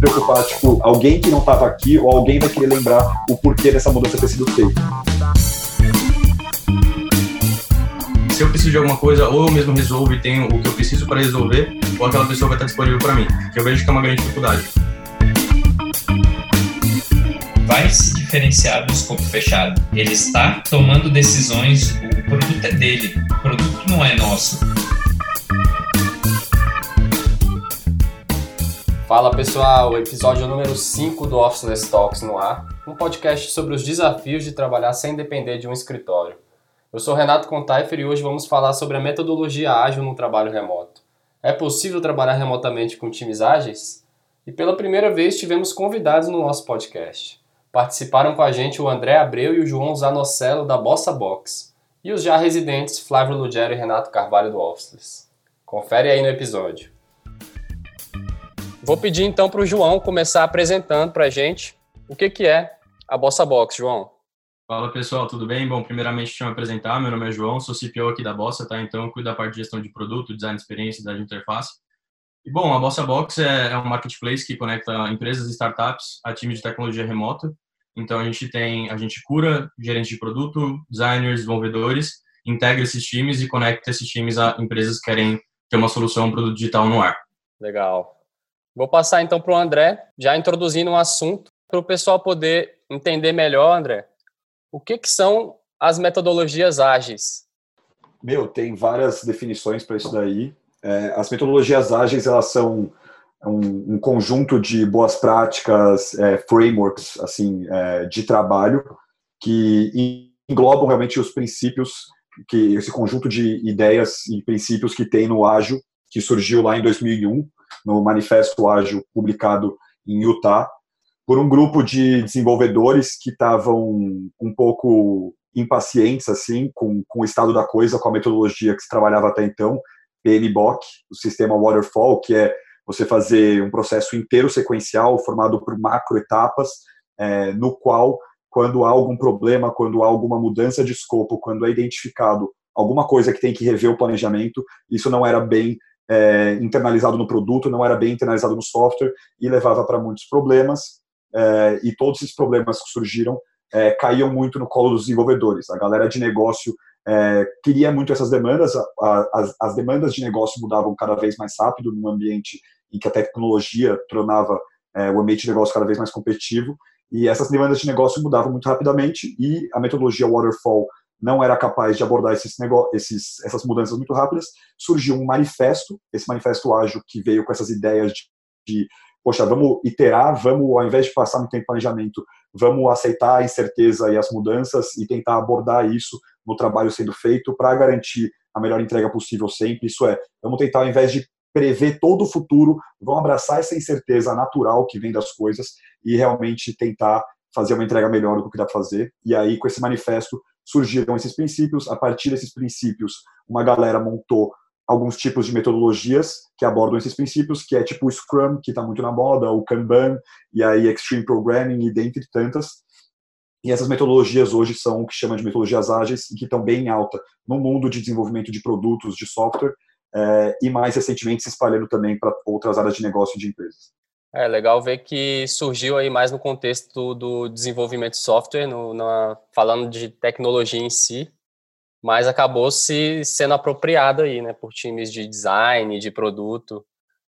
preocupar, tipo, alguém que não estava aqui ou alguém vai querer lembrar o porquê dessa mudança ter sido feita. Se eu preciso de alguma coisa, ou eu mesmo resolvo e tenho o que eu preciso para resolver, ou aquela pessoa vai estar disponível para mim, que eu vejo que é uma grande dificuldade. Vai se diferenciar do escopo fechado. Ele está tomando decisões, o produto é dele, o produto não é nosso. Fala pessoal, episódio número 5 do Officeless Talks no ar, um podcast sobre os desafios de trabalhar sem depender de um escritório. Eu sou Renato Contaifer e hoje vamos falar sobre a metodologia ágil no trabalho remoto. É possível trabalhar remotamente com times ágeis? E pela primeira vez tivemos convidados no nosso podcast. Participaram com a gente o André Abreu e o João Zanocello da Bossa Box e os já residentes Flávio Lugero e Renato Carvalho do Officeless. Confere aí no episódio. Vou pedir então para o João começar apresentando para a gente o que, que é a Bossa Box, João. Fala pessoal, tudo bem? Bom, primeiramente deixa eu me apresentar, meu nome é João, sou CPO aqui da Bossa, tá? Então eu cuido da parte de gestão de produto, design de experiência, da interface. E bom, a Bossa Box é, é um marketplace que conecta empresas e startups a times de tecnologia remota. Então a gente tem, a gente cura gerentes de produto, designers, desenvolvedores, integra esses times e conecta esses times a empresas que querem ter uma solução, um produto digital no ar. Legal. Vou passar então para o André, já introduzindo um assunto para o pessoal poder entender melhor, André. O que, que são as metodologias ágeis? Meu, tem várias definições para isso daí. É, as metodologias ágeis elas são um, um conjunto de boas práticas, é, frameworks assim é, de trabalho que englobam realmente os princípios que esse conjunto de ideias e princípios que tem no ágil que surgiu lá em 2001 no Manifesto Ágil publicado em Utah, por um grupo de desenvolvedores que estavam um pouco impacientes assim com, com o estado da coisa, com a metodologia que se trabalhava até então, PMBOK, o sistema Waterfall, que é você fazer um processo inteiro sequencial formado por macro etapas, é, no qual, quando há algum problema, quando há alguma mudança de escopo, quando é identificado alguma coisa que tem que rever o planejamento, isso não era bem é, internalizado no produto, não era bem internalizado no software e levava para muitos problemas. É, e todos esses problemas que surgiram é, caíam muito no colo dos desenvolvedores. A galera de negócio é, queria muito essas demandas, a, a, as, as, demandas de negócio mudavam cada vez mais rápido num ambiente em que a tecnologia tornava é, o ambiente de negócio cada vez mais competitivo, e essas demandas de negócio mudavam muito rapidamente, e a metodologia Waterfall não era capaz de abordar esses, esses essas mudanças muito rápidas, surgiu um manifesto, esse manifesto ágil que veio com essas ideias de, de poxa, vamos iterar, vamos, ao invés de passar muito tempo em planejamento, vamos aceitar a incerteza e as mudanças e tentar abordar isso no trabalho sendo feito para garantir a melhor entrega possível sempre. Isso é, vamos tentar, ao invés de prever todo o futuro, vamos abraçar essa incerteza natural que vem das coisas e realmente tentar fazer uma entrega melhor do que dá para fazer. E aí, com esse manifesto, surgiram esses princípios. A partir desses princípios, uma galera montou alguns tipos de metodologias que abordam esses princípios, que é tipo o Scrum, que está muito na moda, o Kanban, e aí Extreme Programming, e dentre tantas. E essas metodologias hoje são o que chama de metodologias ágeis e que estão bem em alta no mundo de desenvolvimento de produtos, de software, é, e mais recentemente se espalhando também para outras áreas de negócio de empresas. É legal ver que surgiu aí mais no contexto do desenvolvimento de software, no, na, falando de tecnologia em si, mas acabou se sendo apropriado aí, né, por times de design, de produto.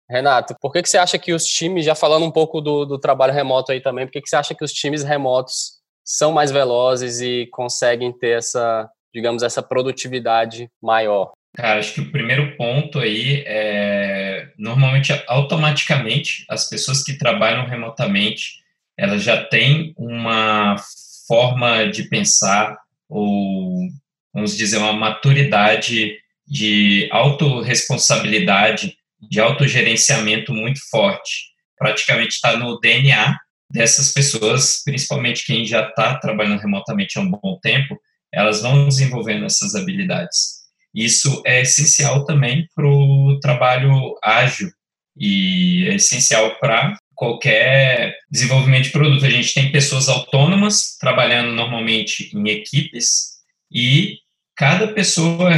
Renato, por que, que você acha que os times, já falando um pouco do, do trabalho remoto aí também, por que, que você acha que os times remotos são mais velozes e conseguem ter essa, digamos, essa produtividade maior? Cara, acho que o primeiro ponto aí é normalmente automaticamente as pessoas que trabalham remotamente elas já têm uma forma de pensar ou vamos dizer uma maturidade de autorresponsabilidade, de autogerenciamento muito forte. Praticamente está no DNA dessas pessoas, principalmente quem já está trabalhando remotamente há um bom tempo, elas vão desenvolvendo essas habilidades. Isso é essencial também para o trabalho ágil e é essencial para qualquer desenvolvimento de produto. A gente tem pessoas autônomas trabalhando normalmente em equipes e cada pessoa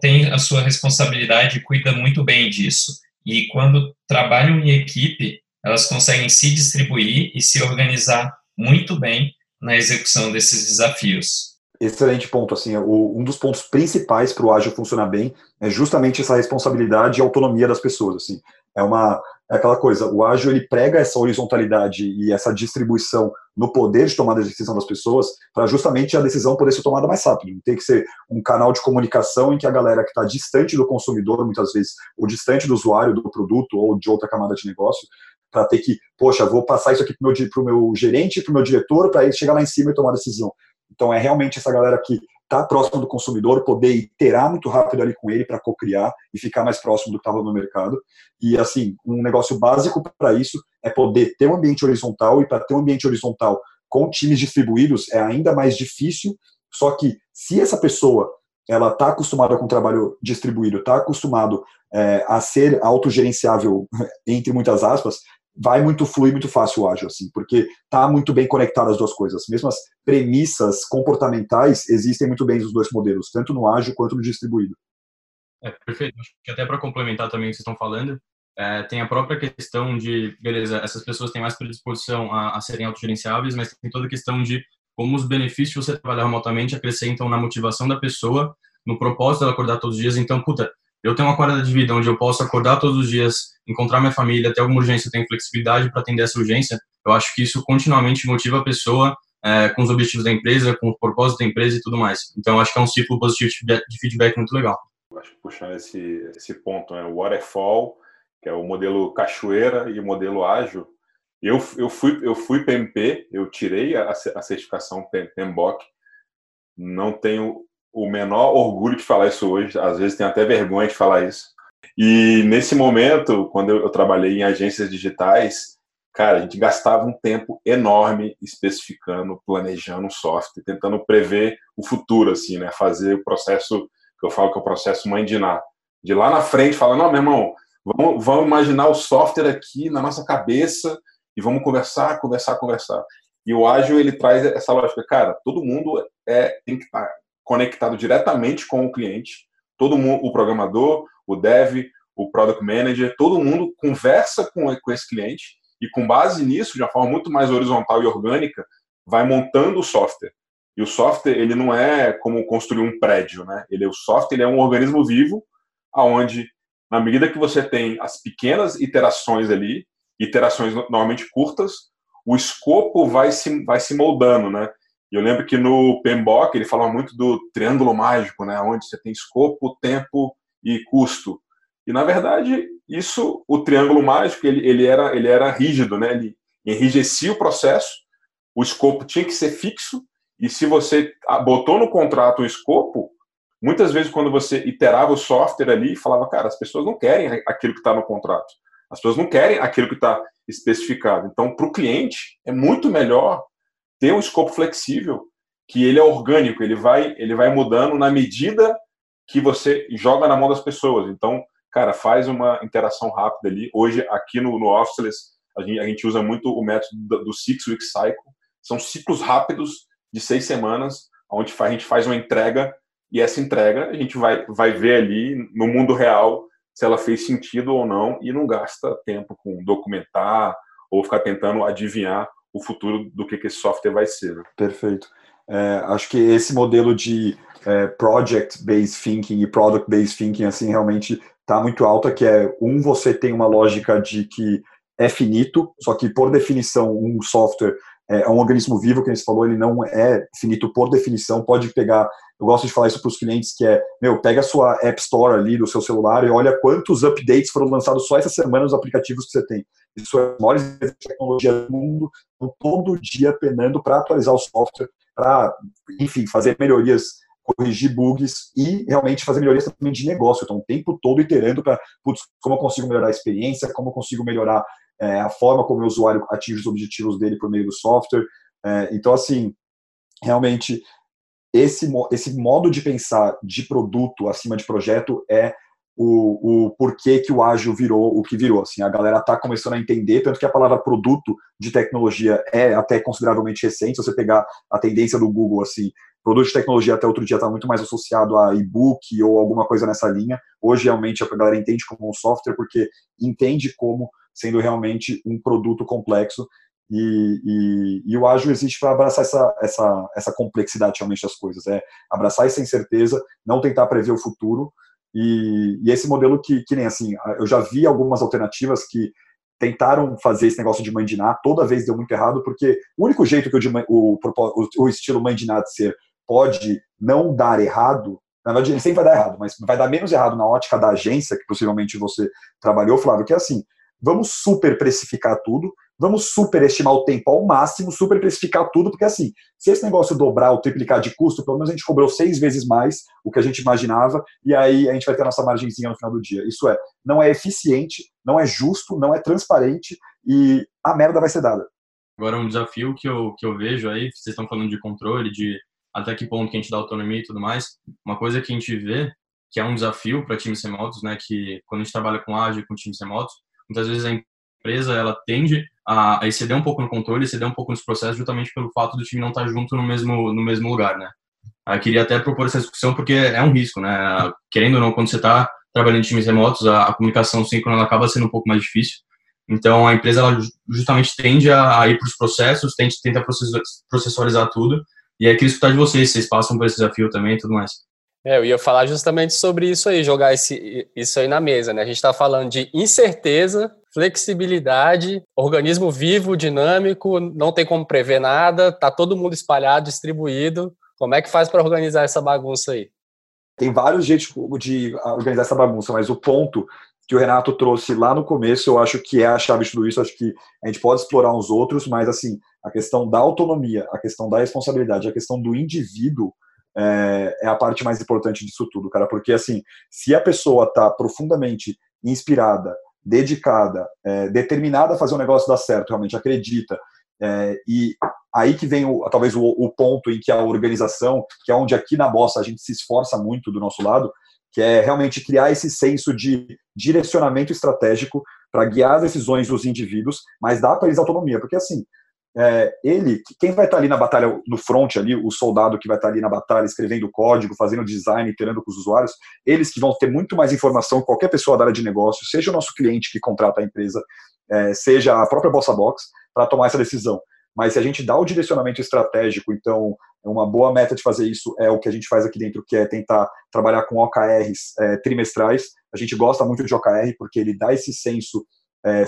tem a sua responsabilidade e cuida muito bem disso. E quando trabalham em equipe, elas conseguem se distribuir e se organizar muito bem na execução desses desafios. Excelente ponto. Assim, o, um dos pontos principais para o ágil funcionar bem é justamente essa responsabilidade e autonomia das pessoas. Assim, é uma é aquela coisa. O ágil ele prega essa horizontalidade e essa distribuição no poder de tomada de decisão das pessoas para justamente a decisão poder ser tomada mais rápido. Tem que ser um canal de comunicação em que a galera que está distante do consumidor, muitas vezes, ou distante do usuário do produto ou de outra camada de negócio, para ter que, poxa, vou passar isso aqui para o meu, meu gerente, para o meu diretor, para ele chegar lá em cima e tomar a decisão. Então, é realmente essa galera que está próximo do consumidor, poder iterar muito rápido ali com ele para co-criar e ficar mais próximo do que estava no mercado. E, assim, um negócio básico para isso é poder ter um ambiente horizontal, e para ter um ambiente horizontal com times distribuídos é ainda mais difícil, só que se essa pessoa ela está acostumada com o trabalho distribuído, está acostumado é, a ser autogerenciável, entre muitas aspas, vai muito fluir muito fácil o ágil, assim, porque tá muito bem conectado as duas coisas. As premissas comportamentais existem muito bem nos dois modelos, tanto no ágil quanto no distribuído. É, perfeito. Acho que até para complementar também o que vocês estão falando, é, tem a própria questão de, beleza, essas pessoas têm mais predisposição a, a serem autogerenciáveis, mas tem toda a questão de como os benefícios de você trabalhar remotamente acrescentam na motivação da pessoa, no propósito dela acordar todos os dias. Então, puta, eu tenho uma qualidade de vida onde eu posso acordar todos os dias, encontrar minha família, ter alguma urgência, tenho flexibilidade para atender essa urgência, eu acho que isso continuamente motiva a pessoa é, com os objetivos da empresa, com o propósito da empresa e tudo mais. Então, acho que é um ciclo positivo de feedback muito legal. Acho que puxando esse, esse ponto, né, o waterfall, que é o modelo cachoeira e o modelo ágil, eu, eu, fui, eu fui PMP, eu tirei a, a certificação PMBOK, não tenho o menor orgulho de falar isso hoje, às vezes tenho até vergonha de falar isso. E nesse momento, quando eu, eu trabalhei em agências digitais, cara, a gente gastava um tempo enorme especificando, planejando um software, tentando prever o futuro, assim, né? Fazer o processo, que eu falo que é o processo mãe de Ná. De lá na frente, falar, não, meu irmão, vamos, vamos imaginar o software aqui na nossa cabeça e vamos conversar, conversar, conversar. E o ágil, ele traz essa lógica, cara, todo mundo é, tem que estar conectado diretamente com o cliente. Todo mundo, o programador, o dev, o product manager, todo mundo conversa com, com esse cliente e com base nisso, de uma forma muito mais horizontal e orgânica, vai montando o software. E o software, ele não é como construir um prédio, né? Ele, o software ele é um organismo vivo, aonde, na medida que você tem as pequenas iterações ali, iterações normalmente curtas, o escopo vai se, vai se moldando, né? E eu lembro que no PMBOK ele falava muito do triângulo mágico, né, onde você tem escopo, tempo e custo. E na verdade, isso, o triângulo mágico, ele, ele, era, ele era rígido, né? Ele enrijecia o processo, o escopo tinha que ser fixo, e se você botou no contrato o escopo, muitas vezes quando você iterava o software ali, falava, cara, as pessoas não querem aquilo que está no contrato. As pessoas não querem aquilo que está especificado. Então, para o cliente, é muito melhor ter um escopo flexível, que ele é orgânico, ele vai, ele vai mudando na medida que você joga na mão das pessoas. Então, cara, faz uma interação rápida ali. Hoje, aqui no, no Officeless, a gente, a gente usa muito o método do, Six Week Cycle. São ciclos rápidos de seis semanas, onde a gente faz uma entrega e essa entrega a gente vai, vai ver ali no mundo real se ela fez sentido ou não e não gasta tempo com documentar ou ficar tentando adivinhar o futuro do que, que esse software vai ser. Né? Perfeito. É, acho que esse modelo de é, project-based thinking e product-based thinking, assim, realmente está muito alta, que é, um, você tem uma lógica de que é finito, só que, por definição, um software é, é um organismo vivo, que a gente falou, ele não é finito por definição, pode pegar, eu gosto de falar isso para os clientes, que é, meu, pega a sua App Store ali do seu celular e olha quantos updates foram lançados só essa semana nos aplicativos que você tem. Isso é a maior tecnologia do mundo, todo dia penando para atualizar o software, para, enfim, fazer melhorias, corrigir bugs e realmente fazer melhorias também de negócio. Então, o tempo todo iterando para, como eu consigo melhorar a experiência, como eu consigo melhorar é, a forma como o usuário atinge os objetivos dele por meio do software. É, então, assim, realmente, esse, esse modo de pensar de produto acima de projeto é o, o porquê que o ágil virou o que virou. Assim, a galera está começando a entender, tanto que a palavra produto de tecnologia é até consideravelmente recente. Se você pegar a tendência do Google, assim, produto de tecnologia até outro dia está muito mais associado a e-book ou alguma coisa nessa linha. Hoje, realmente, a galera entende como um software porque entende como sendo realmente um produto complexo e, e, e, o ágil existe para abraçar essa, essa, essa complexidade realmente das coisas, é abraçar essa incerteza, não tentar prever o futuro, e, e, esse modelo que, que nem assim, eu já vi algumas alternativas que tentaram fazer esse negócio de mandinar, toda vez deu muito errado, porque o único jeito que o, o, o, estilo mandinar de ser pode não dar errado, na verdade ele sempre vai dar errado, mas vai dar menos errado na ótica da agência, que possivelmente você trabalhou, Flávio, que é assim, vamos super precificar tudo, vamos superestimar o tempo ao máximo, super precificar tudo, porque assim, se esse negócio dobrar ou triplicar de custo, pelo menos a gente cobrou seis vezes mais o que a gente imaginava, e aí a gente vai ter a nossa margenzinha no final do dia. Isso é, não é eficiente, não é justo, não é transparente, e a merda vai ser dada. Agora, um desafio que eu, que eu vejo aí, vocês estão falando de controle, de até que ponto que a gente dá autonomia e tudo mais, uma coisa que a gente vê, que é um desafio para times remotos, né, que quando a gente trabalha com ágil, com times remotos, muitas vezes a empresa ela tende a, exceder um pouco no controle, exceder um pouco nos processos, justamente pelo fato do time não estar junto no mesmo, no mesmo lugar, né? Eu queria até propor essa discussão porque é um risco, né? Querendo ou não, quando você está trabalhando em times remotos, a, a comunicação síncrona acaba sendo um pouco mais difícil. Então, a empresa ela justamente tende a, ir para os processos, tende, tenta processualizar tudo, e aí queria escutar de vocês, vocês passam por esse desafio também e tudo mais. É, eu ia falar justamente sobre isso aí, jogar esse, isso aí na mesa, né? A gente está falando de incerteza, flexibilidade, organismo vivo, dinâmico, não tem como prever nada, tá todo mundo espalhado, distribuído. Como é que faz para organizar essa bagunça aí? Tem vários jeitos de organizar essa bagunça, mas o ponto que o Renato trouxe lá no começo, eu acho que é a chave de tudo isso. Acho que a gente pode explorar uns outros, mas assim, a questão da autonomia, a questão da responsabilidade, a questão do indivíduo é, é a parte mais importante disso tudo, cara. Porque assim, se a pessoa está profundamente inspirada, dedicada, é, determinada a fazer o negócio dar certo, realmente acredita. É, e aí que vem o, talvez o, o, ponto em que a organização, que é onde aqui na Bossa a gente se esforça muito do nosso lado, que é realmente criar esse senso de direcionamento estratégico para guiar as decisões dos indivíduos, mas dá para eles autonomia, porque assim, é, ele, quem vai estar ali na batalha, no front ali, o soldado que vai estar ali na batalha escrevendo código, fazendo design, iterando com os usuários, eles que vão ter muito mais informação que qualquer pessoa da área de negócio, seja o nosso cliente que contrata a empresa, é, seja a própria Bossa Box, para tomar essa decisão. Mas se a gente dá o direcionamento estratégico, então uma boa meta de fazer isso é o que a gente faz aqui dentro, que é tentar trabalhar com OKRs é, trimestrais. A gente gosta muito de OKR porque ele dá esse senso é,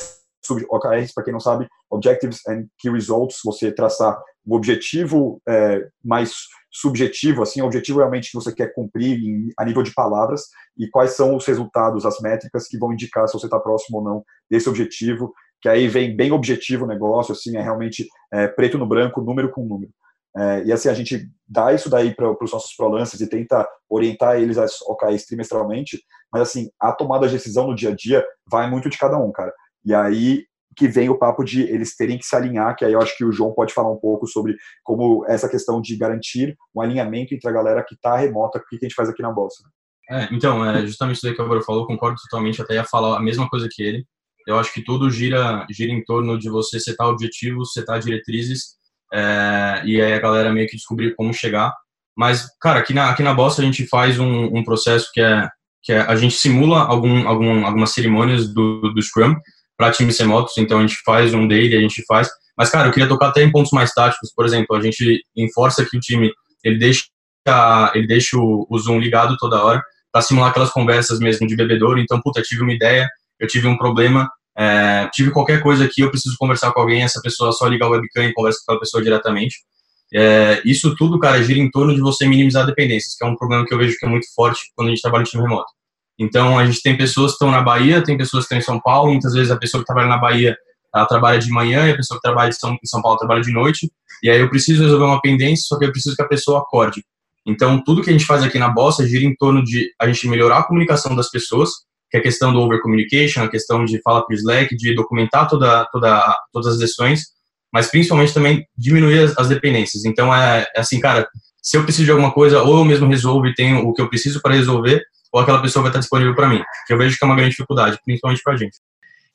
OKRs, para quem não sabe, Objectives and Key Results, você traçar o objetivo é, mais subjetivo, assim, o objetivo realmente que você quer cumprir em, a nível de palavras e quais são os resultados, as métricas que vão indicar se você está próximo ou não desse objetivo, que aí vem bem objetivo o negócio, assim, é realmente é, preto no branco, número com número. É, e assim, a gente dá isso daí para os nossos prolances e tenta orientar eles às OKRs trimestralmente, mas assim, a tomada de decisão no dia a dia vai muito de cada um, cara. E aí que vem o papo de eles terem que se alinhar, que aí eu acho que o João pode falar um pouco sobre como essa questão de garantir um alinhamento entre a galera que está remota, o que a gente faz aqui na Bolsa. É, então, é justamente isso que o Álvaro falou, concordo totalmente, até ia falar a mesma coisa que ele. Eu acho que tudo gira, gira em torno de você setar objetivos, setar diretrizes, é, e aí a galera meio que descobrir como chegar. Mas, cara, aqui na, aqui na Bossa a gente faz um, um processo que é, que é, a gente simula algum, algum, algumas cerimônias do, do Scrum, para times remotos, então a gente faz um daily, a gente faz. Mas, cara, eu queria tocar até em pontos mais táticos, por exemplo, a gente enforça que o time ele deixa, ele deixa o, Zoom ligado toda hora para simular aquelas conversas mesmo de bebedouro. Então, puta, tive uma ideia, eu tive um problema, é, tive qualquer coisa aqui, eu preciso conversar com alguém, essa pessoa só liga o webcam e conversa com aquela pessoa diretamente. É, isso tudo, cara, gira em torno de você minimizar dependências, que é um problema que eu vejo que é muito forte quando a gente trabalha em time remoto. Então, a gente tem pessoas que estão na Bahia, tem pessoas que estão em São Paulo, muitas vezes a pessoa que trabalha na Bahia, ela trabalha de manhã, e a pessoa que trabalha em São Paulo trabalha de noite, e aí eu preciso resolver uma pendência, só que eu preciso que a pessoa acorde. Então, tudo que a gente faz aqui na Bossa gira em torno de a gente melhorar a comunicação das pessoas, que é a questão do over communication, a questão de falar para o Slack, de documentar toda, toda, todas as decisões, mas principalmente também diminuir as, as dependências. Então, é, é assim, cara, se eu preciso de alguma coisa, ou eu mesmo resolvo e tenho o que eu preciso para resolver, ou aquela pessoa vai estar disponível para mim, que eu vejo que é uma grande dificuldade, principalmente para a gente.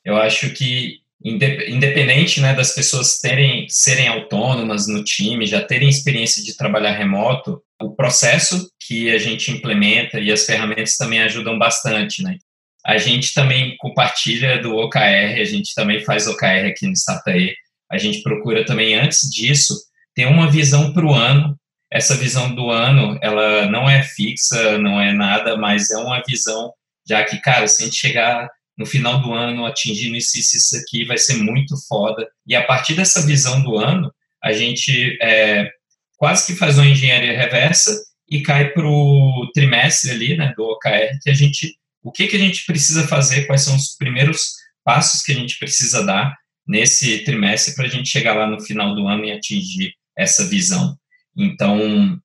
Eu acho que independente né, das pessoas terem serem autônomas no time, já terem experiência de trabalhar remoto, o processo que a gente implementa e as ferramentas também ajudam bastante, né? a gente também compartilha do OKR, a gente também faz OKR aqui no Statae. A gente procura também, antes disso, ter uma visão para o ano. Essa visão do ano, ela não é fixa, não é nada, mas é uma visão, já que, cara, se a gente chegar no final do ano atingindo isso, isso, isso aqui, vai ser muito foda. E a partir dessa visão do ano, a gente é, quase que faz uma engenharia reversa e cai para o trimestre ali, né, do OKR, que a gente, o que, que a gente precisa fazer, quais são os primeiros passos que a gente precisa dar nesse trimestre para a gente chegar lá no final do ano e atingir essa visão. Então,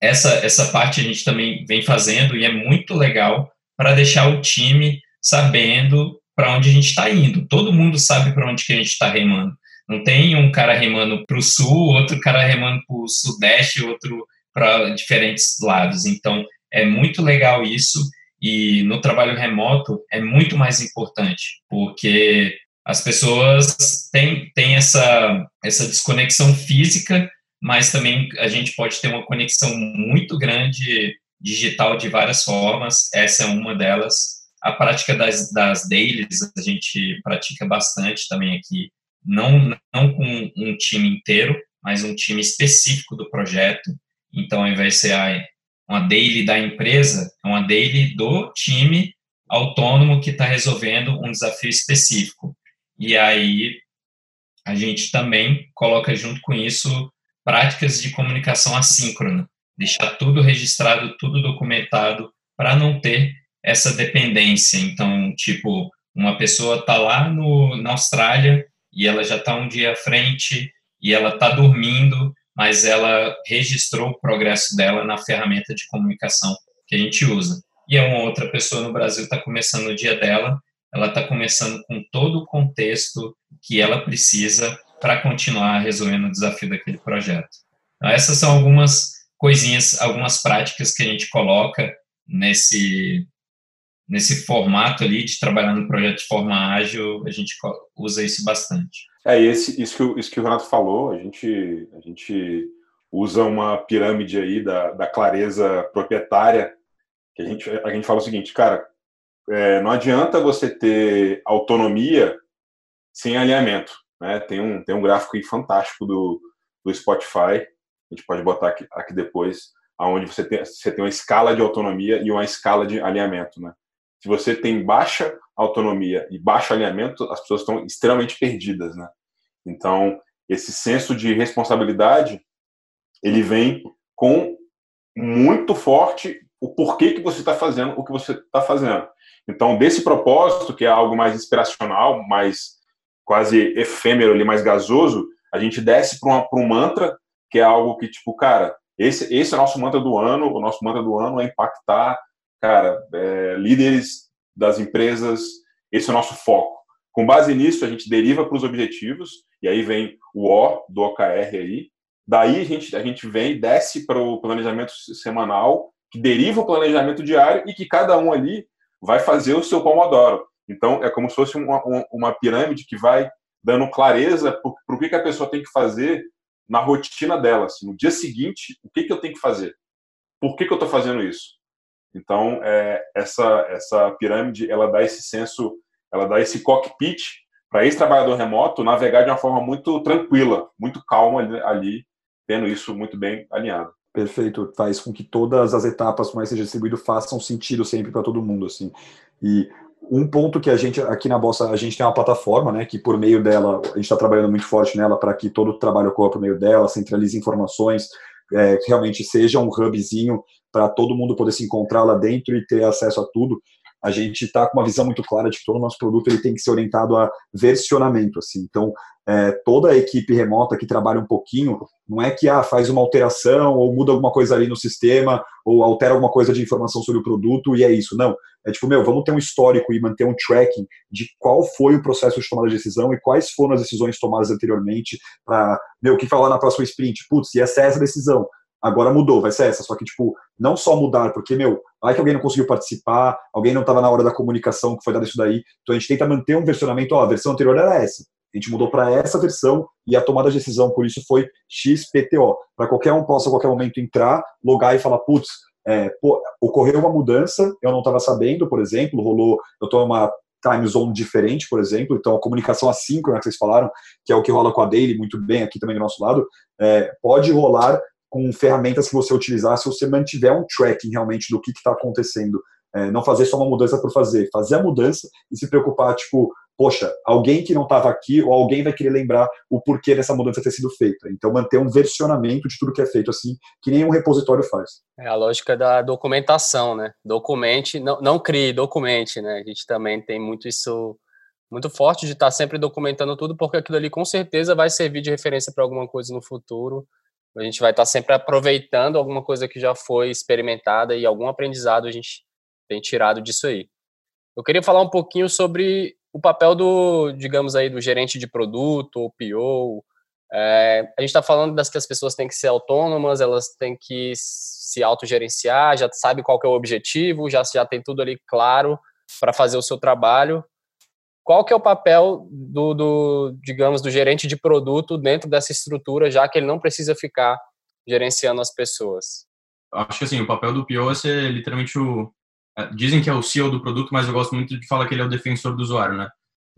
essa, essa parte a gente também vem fazendo e é muito legal para deixar o time sabendo para onde a gente está indo. Todo mundo sabe para onde que a gente está remando. Não tem um cara remando para o sul, outro cara remando para o sudeste, outro para diferentes lados. Então, é muito legal isso. E no trabalho remoto é muito mais importante, porque as pessoas têm, têm essa, essa desconexão física, mas também a gente pode ter uma conexão muito grande digital de várias formas. Essa é uma delas. A prática das, das dailies a gente pratica bastante também aqui não, não com um time inteiro, mas um time específico do projeto. Então, ao invés de ser uma daily da empresa, é uma daily do time autônomo que está resolvendo um desafio específico. E aí, a gente também coloca junto com isso práticas de comunicação assíncrona, deixar tudo registrado, tudo documentado, para não ter essa dependência. Então, tipo, uma pessoa está lá no, na Austrália e ela já está um dia à frente e ela está dormindo, mas ela registrou o progresso dela na ferramenta de comunicação que a gente usa. E é uma outra pessoa no Brasil está começando o dia dela, ela está começando com todo o contexto que ela precisa para continuar resolvendo o desafio daquele projeto. Então, essas são algumas coisinhas, algumas práticas que a gente coloca nesse nesse formato ali de trabalhar no projeto de forma ágil, a gente usa isso bastante. É, esse, isso, que, isso que o Renato falou, a gente, a gente usa uma pirâmide aí da, da clareza proprietária, que a gente, a gente fala o seguinte, cara, é, não adianta você ter autonomia sem alinhamento. Né? Tem, um, tem um gráfico fantástico do, do Spotify, a gente pode botar aqui, aqui depois, onde você tem, você tem uma escala de autonomia e uma escala de alinhamento. Né? se você tem baixa autonomia e baixo alinhamento, as pessoas estão extremamente perdidas, né? Então, esse senso de responsabilidade, ele vem com muito forte o porquê que você está fazendo o que você está fazendo. Então, desse propósito, que é algo mais inspiracional, mais quase efêmero ali, mais gasoso, a gente desce para um mantra, que é algo que, tipo, cara, esse, esse é o nosso mantra do ano, o nosso mantra do ano é impactar cara, é, líderes das empresas, esse é o nosso foco. Com base nisso, a gente deriva para os objetivos, e aí vem o O do OKR aí. Daí a gente, a gente vem, desce para o planejamento semanal, que deriva o planejamento diário e que cada um ali vai fazer o seu pomodoro. Então, é como se fosse uma, uma pirâmide que vai dando clareza para o que, que a pessoa tem que fazer na rotina dela. Assim, no dia seguinte, o que, que eu tenho que fazer? Por que, que eu estou fazendo isso? Então, é, essa, essa pirâmide, ela dá esse senso, ela dá esse cockpit para esse trabalhador remoto navegar de uma forma muito tranquila, muito calma ali, ali, tendo isso muito bem alinhado. Perfeito, faz com que todas as etapas mais seja distribuído façam sentido sempre para todo mundo, assim. E um ponto que a gente aqui na Bossa a gente tem uma plataforma, né, que por meio dela a gente está trabalhando muito forte nela para que todo o trabalho ocorra por meio dela, centralize informações, é, realmente seja um hubzinho para todo mundo poder se encontrar lá dentro e ter acesso a tudo. A gente está com uma visão muito clara de que todo o nosso produto ele tem que ser orientado a versionamento. Assim. Então, é, toda a equipe remota que trabalha um pouquinho, não é que ah, faz uma alteração ou muda alguma coisa ali no sistema ou altera alguma coisa de informação sobre o produto e é isso. Não. É tipo, meu, vamos ter um histórico e manter um tracking de qual foi o processo de tomada de decisão e quais foram as decisões tomadas anteriormente para, meu, o que falar na próxima sprint? Putz, e essa é essa decisão agora mudou, vai ser essa. Só que, tipo, não só mudar, porque, meu, vai que alguém não conseguiu participar, alguém não estava na hora da comunicação que foi dado isso daí. Então a gente tenta manter um versionamento, ó, a versão anterior era essa. A gente mudou para essa versão e a tomada de decisão por isso foi XPTO. Para qualquer um possa a qualquer momento entrar, logar e falar, putz, é, pô, ocorreu uma mudança, eu não estava sabendo, por exemplo, rolou, eu estou uma time zone diferente, por exemplo, então a comunicação assíncrona que vocês falaram, que é o que rola com a Daily muito bem aqui também do nosso lado, é, pode rolar com ferramentas que você utilizar se você mantiver um tracking realmente do que está acontecendo. É, não fazer só uma mudança por fazer, fazer a mudança e se preocupar, tipo, poxa, alguém que não estava aqui ou alguém vai querer lembrar o porquê dessa mudança ter sido feita. Então, manter um versionamento de tudo que é feito assim, que nenhum repositório faz. É a lógica da documentação, né? Documente, não, não crie, documente, né? A gente também tem muito isso, muito forte de estar tá sempre documentando tudo, porque aquilo ali com certeza vai servir de referência para alguma coisa no futuro. A gente vai estar tá sempre aproveitando alguma coisa que já foi experimentada e algum aprendizado a gente tem tirado disso aí. Eu queria falar um pouquinho sobre o papel do, digamos aí, do gerente de produto, ou PO. É, a gente está falando das que as pessoas têm que ser autônomas, elas têm que se autogerenciar, já sabe qual é o objetivo, já, já tem tudo ali claro para fazer o seu trabalho. Qual que é o papel do, do, digamos, do gerente de produto dentro dessa estrutura, já que ele não precisa ficar gerenciando as pessoas? Acho que assim, o papel do PO é ser literalmente o, dizem que é o CEO do produto, mas eu gosto muito de falar que ele é o defensor do usuário, né?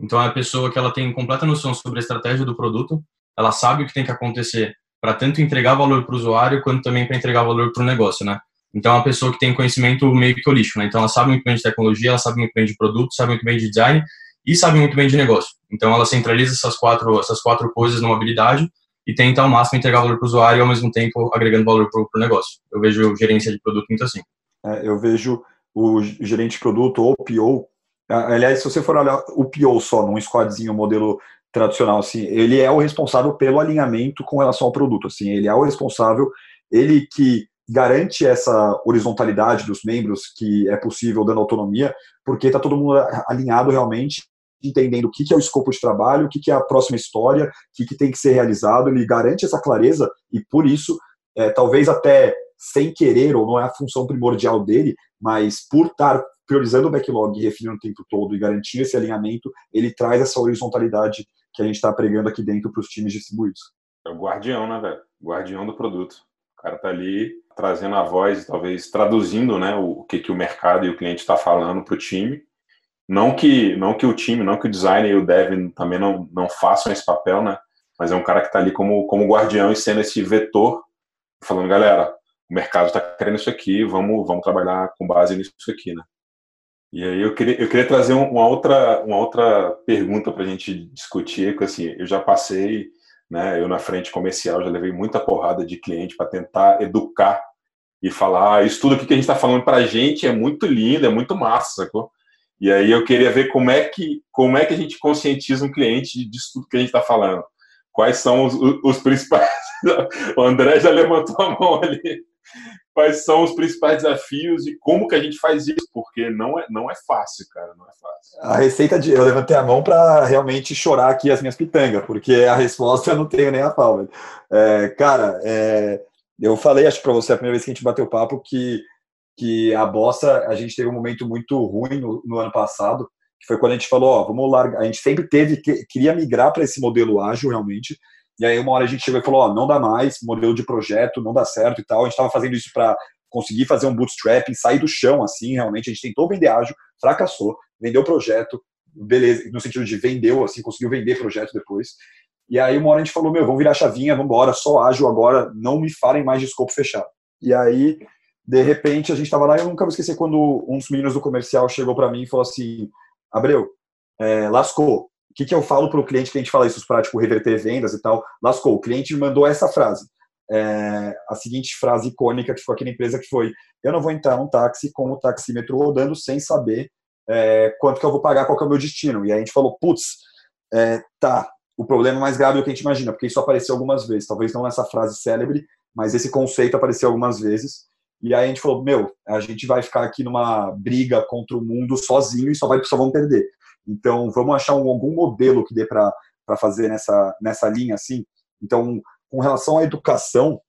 Então é a pessoa que ela tem completa noção sobre a estratégia do produto, ela sabe o que tem que acontecer para tanto entregar valor para o usuário quanto também para entregar valor para o negócio, né? Então é uma pessoa que tem conhecimento meio que holístico, né? Então ela sabe muito bem de tecnologia, ela sabe muito bem de produto, sabe muito bem de design e sabe muito bem de negócio. Então ela centraliza essas quatro essas quatro coisas numa habilidade e tenta ao máximo entregar valor para o usuário e ao mesmo tempo agregando valor para o negócio. Eu vejo gerência de produto muito assim. É, eu vejo o gerente de produto ou PO. Aliás, se você for olhar o PO só, num squadzinho modelo tradicional, assim, ele é o responsável pelo alinhamento com relação ao produto, assim, ele é o responsável, ele que garante essa horizontalidade dos membros que é possível dando autonomia, porque está todo mundo alinhado realmente, entendendo o que, é o escopo de trabalho, o que, é a próxima história, o que, que tem que ser realizado, ele garante essa clareza e por isso, é, talvez até sem querer, ou não é a função primordial dele, mas por estar priorizando o backlog e refinando o tempo todo e garantindo esse alinhamento, ele traz essa horizontalidade que a gente está pregando aqui dentro para os times distribuídos. É o guardião, né, velho? Guardião do produto. O cara tá ali trazendo a voz, talvez traduzindo, né, o que, que o mercado e o cliente está falando para o time. Não que, não que o time, não que o designer e o dev também não, não façam esse papel, né? Mas é um cara que está ali como, como guardião e sendo esse vetor, falando, galera, o mercado está querendo isso aqui, vamos, vamos trabalhar com base nisso aqui, né? E aí eu queria, eu queria trazer uma outra, uma outra pergunta para a gente discutir, que assim, eu já passei, né, eu na frente comercial já levei muita porrada de cliente para tentar educar e falar, ah, isso tudo aqui que a gente está falando para a gente é muito lindo, é muito massa, sacou? E aí eu queria ver como é que, como é que a gente conscientiza um cliente disso tudo que a gente está falando. Quais são os, os principais... o André já levantou a mão ali quais são os principais desafios e como que a gente faz isso, porque não é, não é fácil, cara, não é fácil. A receita de. Eu levantei a mão para realmente chorar aqui as minhas pitangas, porque a resposta eu não tenho nem a pau. É, cara, é, eu falei, acho para você, a primeira vez que a gente bateu papo, que, que a bossa, a gente teve um momento muito ruim no, no ano passado, que foi quando a gente falou, ó, vamos largar. A gente sempre teve, que, queria migrar para esse modelo ágil realmente, e aí uma hora a gente chegou e falou, ó, não dá mais, modelo de projeto, não dá certo e tal. A gente estava fazendo isso para conseguir fazer um bootstrapping, sair do chão, assim, realmente. A gente tentou vender ágil, fracassou, vendeu o projeto, beleza, no sentido de vendeu, assim, conseguiu vender projeto depois. E aí uma hora a gente falou, meu, vamos virar chavinha, vamos embora, só ágil agora, não me falem mais de escopo fechado. E aí, de repente, a gente estava lá e eu nunca vou esquecer quando um dos meninos do comercial chegou para mim e falou assim, Abreu, é, lascou, o que, que eu falo para o cliente que a gente fala isso para reverter vendas e tal? Lascou, o cliente mandou essa frase. É, a seguinte frase icônica que ficou aqui na empresa que foi eu não vou entrar num táxi com o taxímetro rodando sem saber é, quanto que eu vou pagar, qual que é o meu destino. E aí a gente falou, putz, é, tá, o problema é mais grave do que a gente imagina, porque isso apareceu algumas vezes, talvez não nessa frase célebre, mas esse conceito apareceu algumas vezes. E aí a gente falou, meu, a gente vai ficar aqui numa briga contra o mundo sozinho e só, vai, só vamos perder. Então, vamos achar um, algum modelo que dê para fazer nessa, nessa linha assim. Então, com relação à educação,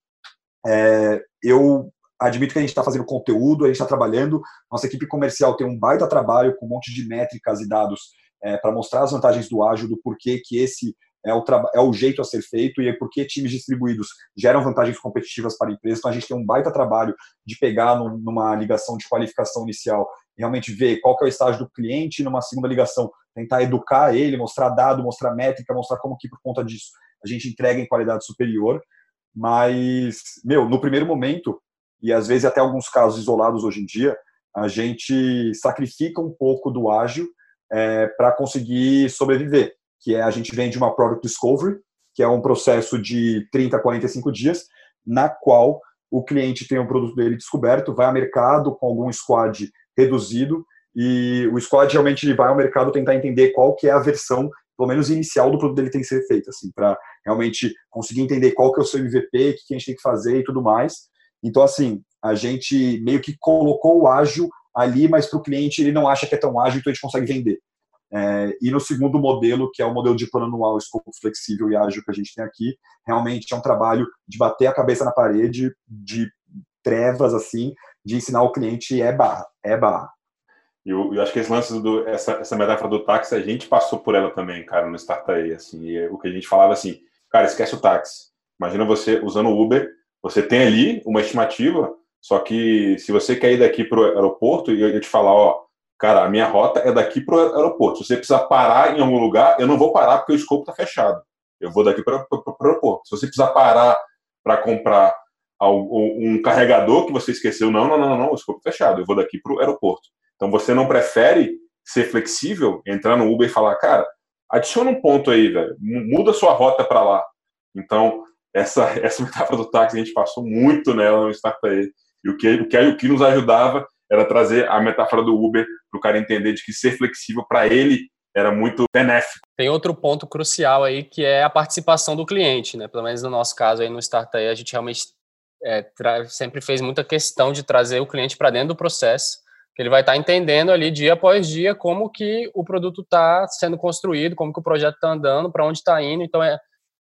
é, eu admito que a gente está fazendo conteúdo, a gente está trabalhando, nossa equipe comercial tem um baita trabalho com um monte de métricas e dados é, para mostrar as vantagens do ágil, do porquê que esse é o, é o jeito a ser feito e é porque times distribuídos geram vantagens competitivas para a empresa. Então a gente tem um baita trabalho de pegar num, numa ligação de qualificação inicial realmente ver qual que é o estágio do cliente numa segunda ligação, tentar educar ele, mostrar dado, mostrar métrica, mostrar como que por conta disso a gente entrega em qualidade superior. Mas, meu, no primeiro momento, e às vezes até alguns casos isolados hoje em dia, a gente sacrifica um pouco do ágil é, para conseguir sobreviver, que é a gente vende uma product discovery, que é um processo de 30 a 45 dias, na qual o cliente tem o produto dele descoberto, vai ao mercado com algum squad reduzido e o squad realmente vai ao mercado tentar entender qual que é a versão, pelo menos inicial do produto dele tem que ser feita, assim, para realmente conseguir entender qual que é o seu MVP, o que a gente tem que fazer e tudo mais. Então, assim, a gente meio que colocou o ágil ali, mas para o cliente ele não acha que é tão ágil, então a gente consegue vender. É, e no segundo modelo, que é o modelo de plano anual, escopo flexível e ágil que a gente tem aqui, realmente é um trabalho de bater a cabeça na parede, de trevas, assim, de ensinar o cliente é barra, é barra. Eu, eu acho que esse lance do essa, essa metáfora do táxi, a gente passou por ela também, cara, no Startup, assim, o que a gente falava assim, cara, esquece o táxi. Imagina você usando o Uber, você tem ali uma estimativa, só que se você quer ir daqui para o aeroporto e eu te falar, ó, cara, a minha rota é daqui para o aeroporto. Se você precisar parar em algum lugar, eu não vou parar porque o escopo está fechado. Eu vou daqui para o aeroporto. Se você precisar parar para comprar um carregador que você esqueceu, não, não, não, não, escopo fechado. Eu vou daqui para o aeroporto. Então você não prefere ser flexível, entrar no Uber e falar, cara, adiciona um ponto aí, velho, muda sua rota para lá. Então, essa, essa metáfora do táxi, a gente passou muito nela no Startup. E o que, o que, o que nos ajudava era trazer a metáfora do Uber para o cara entender de que ser flexível para ele era muito benéfico. Tem outro ponto crucial aí que é a participação do cliente, né? Pelo menos no nosso caso aí no Startup, a gente realmente é, sempre fez muita questão de trazer o cliente para dentro do processo, que ele vai estar tá entendendo ali dia após dia como que o produto está sendo construído, como que o projeto está andando, para onde está indo. Então é,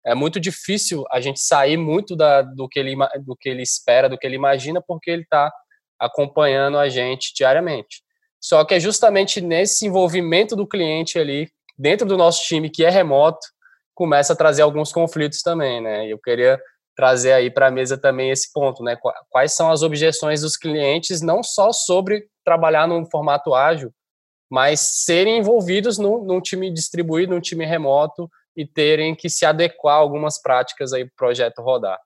é muito difícil a gente sair muito da, do, que ele, do que ele espera, do que ele imagina, porque ele está acompanhando a gente diariamente. Só que é justamente nesse envolvimento do cliente ali, dentro do nosso time, que é remoto, começa a trazer alguns conflitos também, né? Eu queria trazer aí para a mesa também esse ponto, né? Quais são as objeções dos clientes, não só sobre trabalhar num formato ágil, mas serem envolvidos num, num time distribuído, num time remoto e terem que se adequar a algumas práticas aí para o projeto rodar.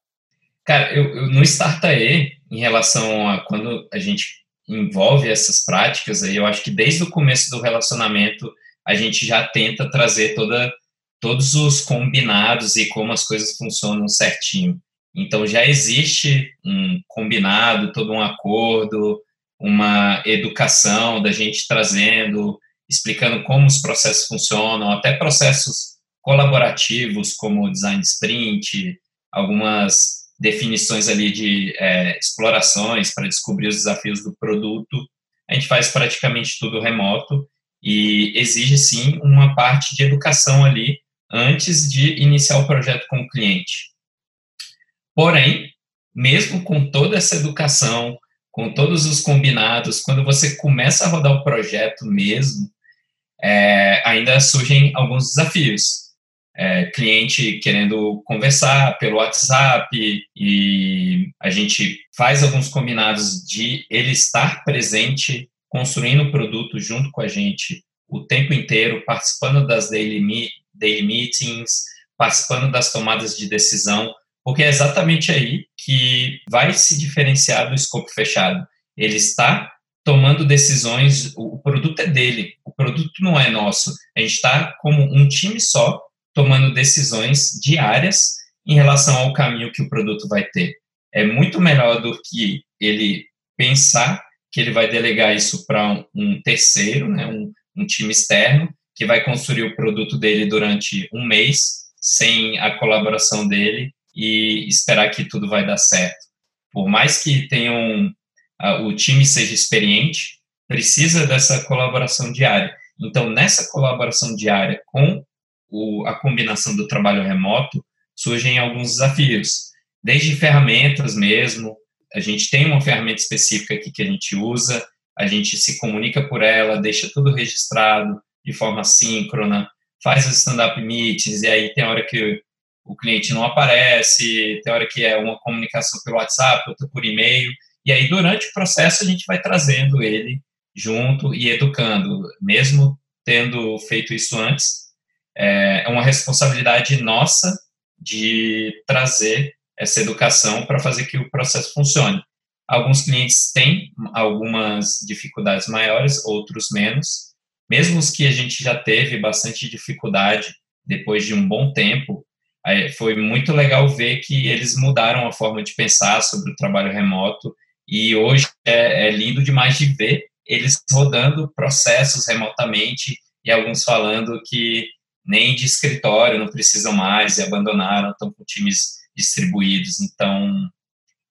Cara, eu, eu, no Startae, em relação a quando a gente envolve essas práticas, aí eu acho que desde o começo do relacionamento a gente já tenta trazer toda, todos os combinados e como as coisas funcionam certinho. Então já existe um combinado, todo um acordo, uma educação da gente trazendo, explicando como os processos funcionam, até processos colaborativos como design sprint, algumas definições ali de é, explorações para descobrir os desafios do produto. A gente faz praticamente tudo remoto e exige sim uma parte de educação ali antes de iniciar o projeto com o cliente. Porém, mesmo com toda essa educação, com todos os combinados, quando você começa a rodar o projeto mesmo, é, ainda surgem alguns desafios é, cliente querendo conversar pelo WhatsApp e a gente faz alguns combinados de ele estar presente, construindo o produto junto com a gente o tempo inteiro, participando das daily, daily meetings, participando das tomadas de decisão, porque é exatamente aí que vai se diferenciar do escopo fechado. Ele está tomando decisões, o produto é dele, o produto não é nosso. A gente está como um time só, tomando decisões diárias em relação ao caminho que o produto vai ter. É muito melhor do que ele pensar que ele vai delegar isso para um, terceiro, né, um, um time externo, que vai construir o produto dele durante um mês, sem a colaboração dele, e esperar que tudo vai dar certo. Por mais que tenham, uh, o time seja experiente, precisa dessa colaboração diária. Então, nessa colaboração diária com o, a combinação do trabalho remoto, surgem alguns desafios, desde ferramentas mesmo. A gente tem uma ferramenta específica aqui que a gente usa, a gente se comunica por ela, deixa tudo registrado de forma síncrona, faz as stand-up meetings, e aí tem hora que o cliente não aparece, tem hora que é uma comunicação pelo WhatsApp, outra por e-mail, e aí durante o processo a gente vai trazendo ele junto e educando, mesmo tendo feito isso antes, é, é uma responsabilidade nossa de trazer essa educação para fazer que o processo funcione. Alguns clientes têm algumas dificuldades maiores, outros menos. Mesmo os que a gente já teve bastante dificuldade depois de um bom tempo, foi muito legal ver que eles mudaram a forma de pensar sobre o trabalho remoto e hoje é, é lindo demais de ver eles rodando processos remotamente e alguns falando que nem de escritório não precisam mais e abandonaram, estão com times distribuídos. Então,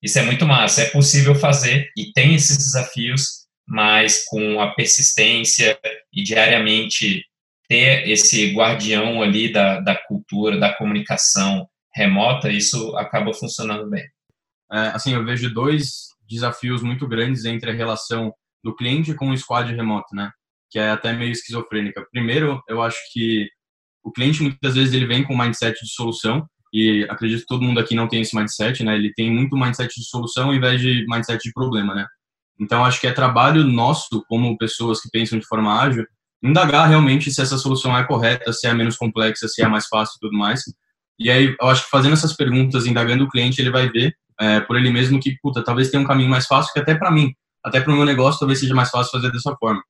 isso é muito massa. É possível fazer e tem esses desafios, mas com a persistência e diariamente ter esse guardião ali da, da cultura, da comunicação remota, isso acaba funcionando bem. É, assim, eu vejo dois desafios muito grandes entre a relação do cliente com o squad remoto, né? Que é até meio esquizofrênica. Primeiro, eu acho que o cliente muitas vezes ele vem com um mindset de solução e acredito que todo mundo aqui não tem esse mindset, né? Ele tem muito mindset de solução ao invés de mindset de problema, né? Então acho que é trabalho nosso como pessoas que pensam de forma ágil indagar realmente se essa solução é correta, se é menos complexa, se é mais fácil e tudo mais. E aí eu acho que fazendo essas perguntas, indagando o cliente, ele vai ver é, por ele mesmo que, puta, talvez tenha um caminho mais fácil que até para mim, até para o meu negócio, talvez seja mais fácil fazer dessa forma.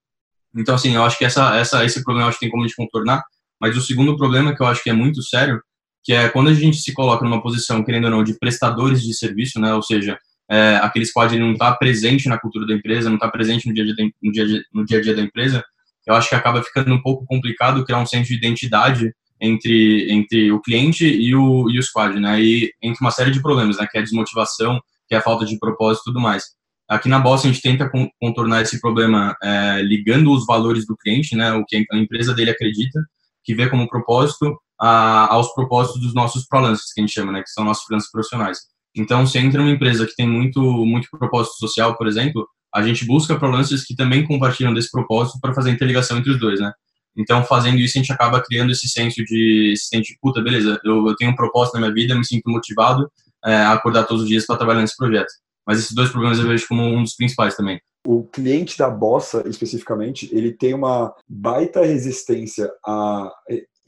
Então, assim, eu acho que essa, essa, esse problema eu acho que tem como a gente contornar. Mas o segundo problema que eu acho que é muito sério, que é quando a gente se coloca numa posição, querendo ou não, de prestadores de serviço, né? Ou seja, é, aquele squad ele não está presente na cultura da empresa, não está presente no dia, a dia, no, dia, no dia a dia da empresa, eu acho que acaba ficando um pouco complicado criar um senso de identidade entre, entre o cliente e o, e o squad, né? E entre uma série de problemas, né? Que é a desmotivação, que é a falta de propósito e tudo mais. Aqui na Bossa a gente tenta contornar esse problema é, ligando os valores do cliente, né? O que a empresa dele acredita, que vê como propósito, a, aos propósitos dos nossos freelancers, que a gente chama, né? Que são nossos freelancers profissionais. Então, se entra uma empresa que tem muito, muito propósito social, por exemplo, a gente busca freelancers que também compartilham desse propósito para fazer a interligação entre os dois, né? Então, fazendo isso, a gente acaba criando esse senso de, esse senso de puta, beleza, eu, eu tenho um propósito na minha vida, me sinto motivado é, a acordar todos os dias para trabalhar nesse projeto. Mas esses dois problemas eu vejo como um dos principais também. O cliente da Bossa, especificamente, ele tem uma baita resistência a,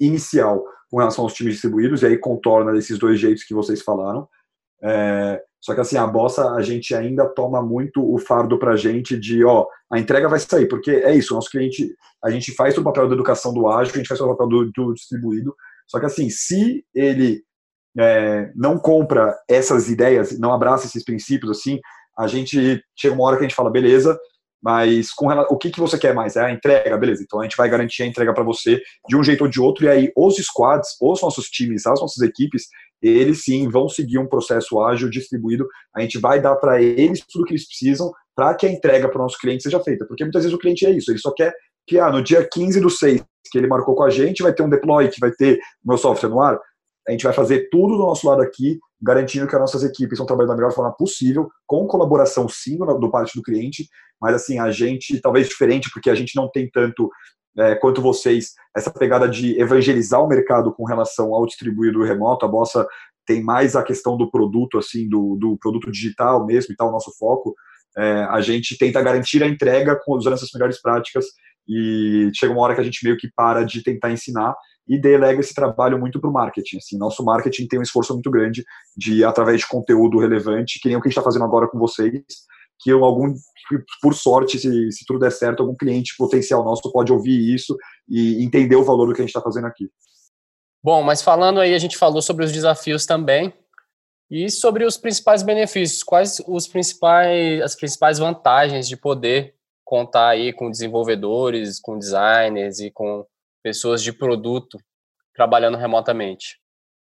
inicial com relação aos times distribuídos, e aí contorna desses dois jeitos que vocês falaram. É, só que assim, a Bossa, a gente ainda toma muito o fardo pra gente de, ó, a entrega vai sair, porque é isso, nosso cliente, a gente faz o papel da educação do ágil, a gente faz o papel do, do distribuído, só que assim, se ele é, não compra essas ideias, não abraça esses princípios, assim, a gente chega uma hora que a gente fala, beleza, mas com o que, que você quer mais? É a entrega, beleza. Então a gente vai garantir a entrega para você de um jeito ou de outro, e aí os squads, os nossos times, as nossas equipes, eles sim vão seguir um processo ágil distribuído. A gente vai dar para eles tudo que eles precisam para que a entrega para o nosso cliente seja feita. Porque muitas vezes o cliente é isso, ele só quer que ah, no dia 15 do 6 que ele marcou com a gente, vai ter um deploy, que vai ter o meu software no ar. A gente vai fazer tudo do nosso lado aqui, garantindo que as nossas equipes estão trabalhando da melhor forma possível, com colaboração sim do parte do cliente, mas assim, a gente, talvez diferente, porque a gente não tem tanto é, quanto vocês, essa pegada de evangelizar o mercado com relação ao distribuído remoto, a Bossa tem mais a questão do produto, assim, do, do produto digital mesmo e tal, o nosso foco, é, a gente tenta garantir a entrega usando essas melhores práticas e chega uma hora que a gente meio que para de tentar ensinar e delega esse trabalho muito para o marketing. Assim, nosso marketing tem um esforço muito grande de, através de conteúdo relevante, que nem o que a gente está fazendo agora com vocês, que algum, por sorte, se, se tudo der certo, algum cliente potencial nosso pode ouvir isso e entender o valor do que a gente está fazendo aqui. Bom, mas falando aí, a gente falou sobre os desafios também e sobre os principais benefícios. Quais os principais, as principais vantagens de poder contar aí com desenvolvedores, com designers e com pessoas de produto trabalhando remotamente?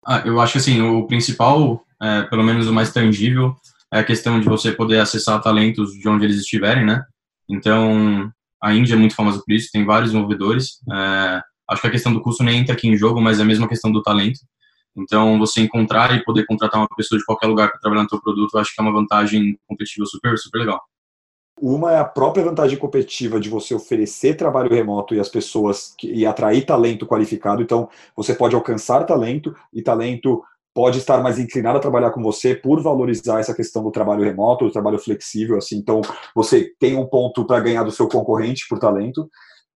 Ah, eu acho que assim, o principal, é, pelo menos o mais tangível, é a questão de você poder acessar talentos de onde eles estiverem, né? Então, a Índia é muito famosa por isso, tem vários desenvolvedores. É, acho que a questão do custo nem entra aqui em jogo, mas é a mesma questão do talento. Então, você encontrar e poder contratar uma pessoa de qualquer lugar para trabalhar no seu produto, acho que é uma vantagem competitiva super, super legal. Uma é a própria vantagem competitiva de você oferecer trabalho remoto e as pessoas que, e atrair talento qualificado. Então, você pode alcançar talento e talento pode estar mais inclinado a trabalhar com você por valorizar essa questão do trabalho remoto, do trabalho flexível. Assim, então, você tem um ponto para ganhar do seu concorrente por talento.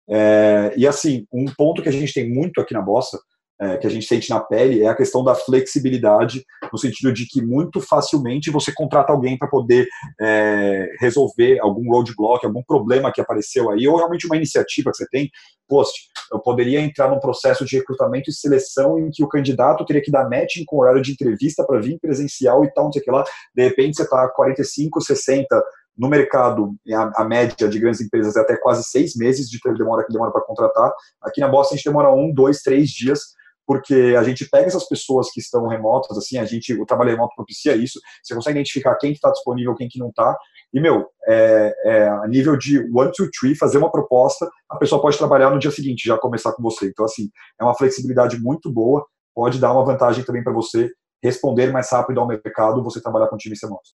É, e assim, um ponto que a gente tem muito aqui na Bossa é, que a gente sente na pele é a questão da flexibilidade, no sentido de que muito facilmente você contrata alguém para poder é, resolver algum roadblock, algum problema que apareceu aí, ou realmente uma iniciativa que você tem. Post, eu poderia entrar num processo de recrutamento e seleção em que o candidato teria que dar matching com horário de entrevista para vir presencial e tal, não sei o que lá. De repente você está 45, 60 no mercado, a, a, média de grandes empresas é até quase seis meses de demora que demora para contratar. Aqui na Boston a gente demora um, dois, três dias porque a gente pega essas pessoas que estão remotas, assim, a gente, o trabalho remoto propicia isso, você consegue identificar quem está disponível, quem que não está, e, meu, é, é, a nível de one, two, three, fazer uma proposta, a pessoa pode trabalhar no dia seguinte, já começar com você. Então, assim, é uma flexibilidade muito boa, pode dar uma vantagem também para você responder mais rápido ao mercado, você trabalhar com times remotos.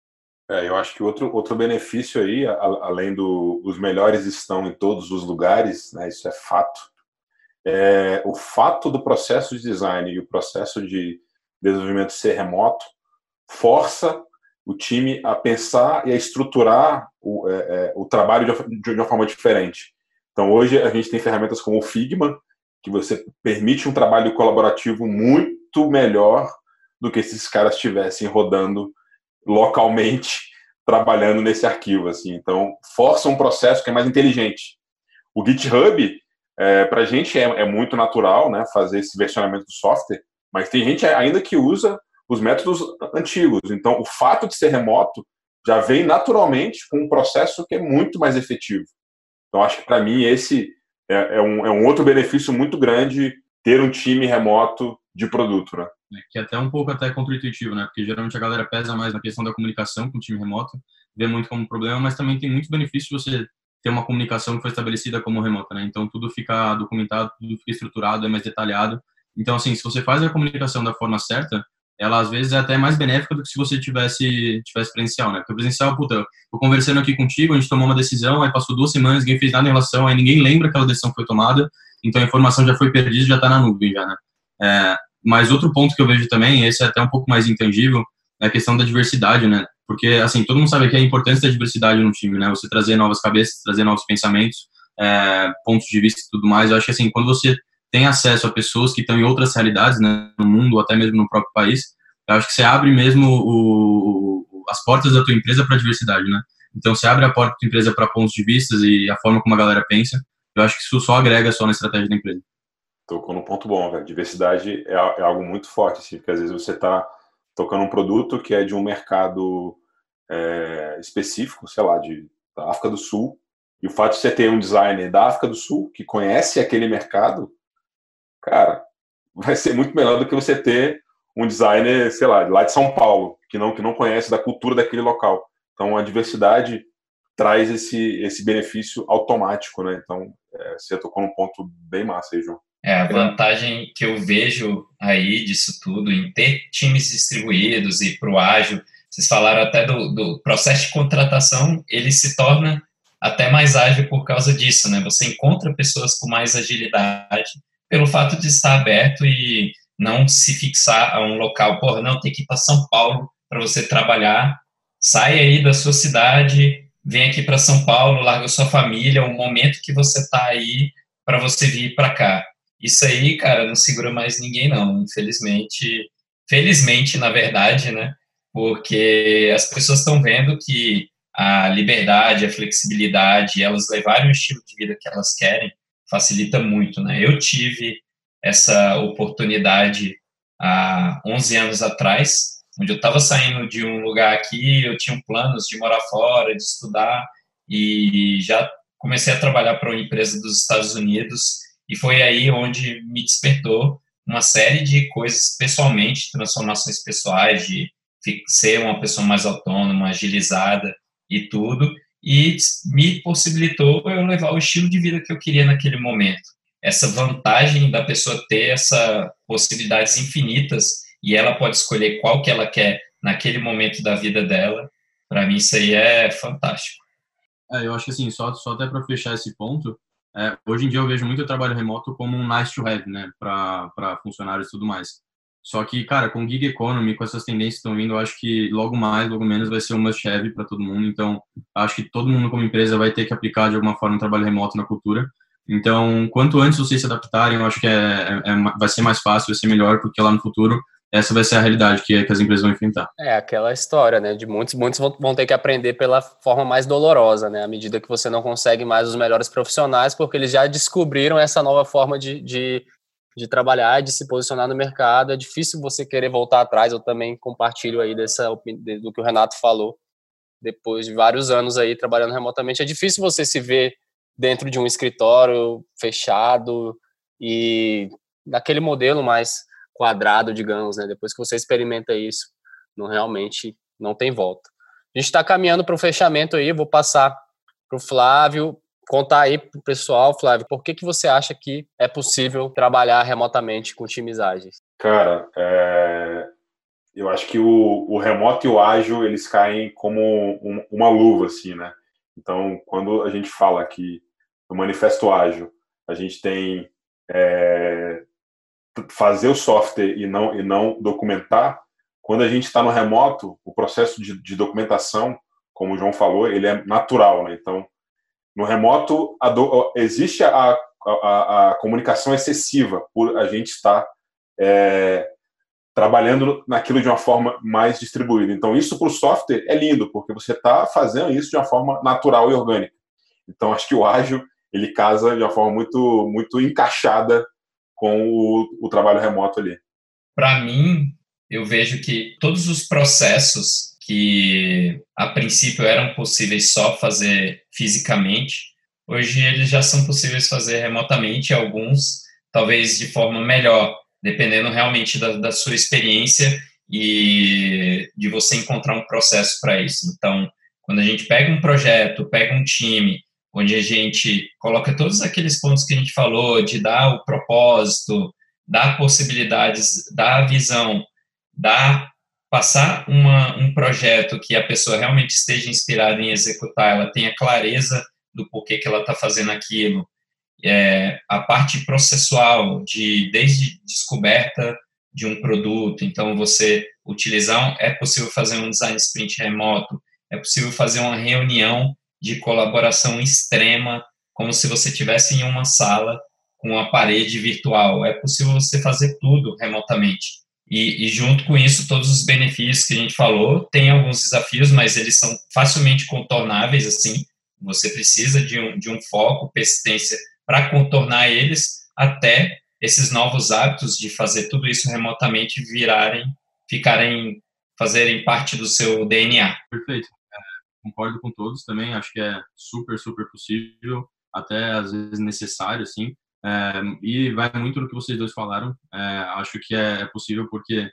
É, eu acho que outro, outro benefício aí, além do os melhores estão em todos os lugares, né, isso é fato, é, o fato do processo de design e o processo de desenvolvimento ser remoto força o time a pensar e a estruturar o, é, é, o trabalho de, de, uma forma diferente. Então, hoje a gente tem ferramentas como o Figma, que você permite um trabalho colaborativo muito melhor do que se esses caras estivessem rodando localmente, trabalhando nesse arquivo. Assim. Então, força um processo que é mais inteligente. O GitHub, é, para a gente é, é, muito natural né, fazer esse versionamento do software, mas tem gente ainda que usa os métodos antigos. Então, o fato de ser remoto já vem naturalmente com um processo que é muito mais efetivo. Então, acho que para mim esse é, é, um, é um outro benefício muito grande ter um time remoto de produto, né? É, que é até um pouco até contra-intuitivo, né? Porque geralmente a galera pesa mais na questão da comunicação com o time remoto, vê muito como problema, mas também tem muitos benefícios você ter uma comunicação que foi estabelecida como remota, né? Então tudo fica documentado, tudo fica estruturado, é mais detalhado. Então assim, se você faz a comunicação da forma certa, ela às vezes é até mais benéfica do que se você tivesse tivesse presencial, né? Porque presencial, puta, eu conversando aqui contigo, a gente tomou uma decisão, aí passou duas semanas, ninguém fez nada em relação, aí ninguém lembra que aquela decisão foi tomada, então a informação já foi perdida, já está na nuvem já, né? É, mas outro ponto que eu vejo também, esse é até um pouco mais intangível, é a questão da diversidade, né? Porque, assim, todo mundo sabe que a importância da diversidade no time, né? Você trazer novas cabeças, trazer novos pensamentos, é, pontos de vista e tudo mais. Eu acho que, assim, quando você tem acesso a pessoas que estão em outras realidades, né, no mundo ou até mesmo no próprio país, eu acho que você abre mesmo o, as portas da tua empresa para a diversidade, né? Então, você abre a porta da tua empresa para pontos de vista e a forma como a galera pensa. Eu acho que isso só agrega só na estratégia da empresa. Tocou no ponto bom, velho. Diversidade é, é algo muito forte, assim, porque às vezes você está tocando um produto que é de um mercado é, específico, sei lá, de, da África do Sul, e o fato de você ter um designer da África do Sul que conhece aquele mercado, cara, vai ser muito melhor do que você ter um designer, sei lá, lá de São Paulo, que não, que não conhece da cultura daquele local. Então, a diversidade traz esse, esse benefício automático, né? Então, é, você tocou num ponto bem massa aí, João. É, a vantagem que eu vejo aí disso tudo, em ter times distribuídos e para o ágil, vocês falaram até do, do, processo de contratação, ele se torna até mais ágil por causa disso, né? Você encontra pessoas com mais agilidade pelo fato de estar aberto e não se fixar a um local. Porra, não, tem que ir para São Paulo para você trabalhar. Sai aí da sua cidade, vem aqui para São Paulo, larga sua família, o momento que você está aí para você vir para cá. Isso aí, cara, não segura mais ninguém, não. Infelizmente, felizmente, na verdade, né? Porque as pessoas estão vendo que a liberdade, a flexibilidade, elas levarem o estilo de vida que elas querem, facilita muito, né? Eu tive essa oportunidade há 11 anos atrás, onde eu estava saindo de um lugar aqui, eu tinha planos de morar fora, de estudar, e já comecei a trabalhar para uma empresa dos Estados Unidos e foi aí onde me despertou uma série de coisas pessoalmente, transformações pessoais, de ser uma pessoa mais autônoma, agilizada e tudo, e me possibilitou eu levar o estilo de vida que eu queria naquele momento. Essa vantagem da pessoa ter essas possibilidades infinitas e ela pode escolher qual que ela quer naquele momento da vida dela, para mim isso aí é fantástico. É, eu acho que assim, só, só até para fechar esse ponto, é, hoje em dia eu vejo muito o trabalho remoto como um nice to have, né, para funcionários e tudo mais. Só que, cara, com gig economy, com essas tendências que estão vindo, eu acho que logo mais, logo menos vai ser um must have para todo mundo. Então, acho que todo mundo como empresa vai ter que aplicar de alguma forma um trabalho remoto na cultura. Então, quanto antes vocês se adaptarem, eu acho que é, é, é, vai ser mais fácil, vai ser melhor, porque lá no futuro essa vai ser a realidade que, que as empresas vão enfrentar. É aquela história, né? De muitos, muitos vão ter que aprender pela forma mais dolorosa, né? À medida que você não consegue mais os melhores profissionais, porque eles já descobriram essa nova forma de, de, de trabalhar, de se posicionar no mercado. É difícil você querer voltar atrás. Eu também compartilho aí dessa do que o Renato falou. Depois de vários anos aí trabalhando remotamente, é difícil você se ver dentro de um escritório fechado e naquele modelo mais quadrado, digamos, né? Depois que você experimenta isso, não realmente não tem volta. A gente está caminhando para o fechamento aí, vou passar para o Flávio contar aí para o pessoal, Flávio, por que, que você acha que é possível trabalhar remotamente com times ágeis? Cara, é... eu acho que o, o, remoto e o ágil, eles caem como um, uma luva, assim, né? Então, quando a gente fala que no manifesto ágil, a gente tem é, fazer o software e não, e não documentar, quando a gente está no remoto, o processo de, de, documentação, como o João falou, ele é natural, né? Então, no remoto do, existe a, a, a, comunicação excessiva por a gente estar é, trabalhando naquilo de uma forma mais distribuída. Então, isso para o software é lindo, porque você está fazendo isso de uma forma natural e orgânica. Então, acho que o ágil ele casa de uma forma muito muito encaixada com o, o trabalho remoto ali? Para mim, eu vejo que todos os processos que a princípio eram possíveis só fazer fisicamente, hoje eles já são possíveis fazer remotamente, alguns talvez de forma melhor, dependendo realmente da, da sua experiência e de você encontrar um processo para isso. Então, quando a gente pega um projeto, pega um time onde a gente coloca todos aqueles pontos que a gente falou, de dar o propósito, dar possibilidades, dar visão, dar passar uma, um projeto que a pessoa realmente esteja inspirada em executar, ela tenha clareza do porquê que ela está fazendo aquilo, é, a parte processual de desde descoberta de um produto, então você utilizar, é possível fazer um design sprint remoto, é possível fazer uma reunião de colaboração extrema, como se você estivesse em uma sala com uma parede virtual. É possível você fazer tudo remotamente. E, e, junto com isso, todos os benefícios que a gente falou, tem alguns desafios, mas eles são facilmente contornáveis, assim, você precisa de um, de um foco, persistência para contornar eles, até esses novos hábitos de fazer tudo isso remotamente virarem, ficarem, fazerem parte do seu DNA. Perfeito concordo com todos também, acho que é super, super possível, até às vezes necessário, assim, é, e vai muito do que vocês dois falaram, é, acho que é, é, possível porque,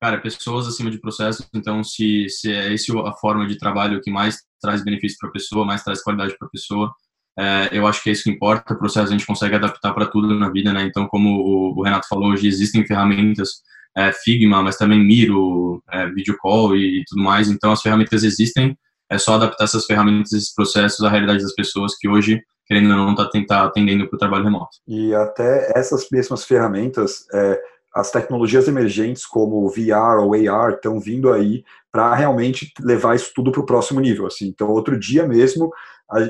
cara, pessoas acima de processos, então se, se é esse a forma de trabalho que mais traz benefício para a pessoa, mais traz qualidade para a pessoa, é, eu acho que é isso que importa, o processo a gente consegue adaptar para tudo na vida, né, então como o, o Renato falou, hoje existem ferramentas Figma, mas também Miro, é, Video Call e tudo mais, então as ferramentas existem, é só adaptar essas ferramentas, esses processos à realidade das pessoas que hoje, querendo ou não, está tá atendendo para o trabalho remoto. E até essas mesmas ferramentas, é, as tecnologias emergentes como VR ou AR estão vindo aí para realmente levar isso tudo para o próximo nível. Assim. Então, outro dia mesmo,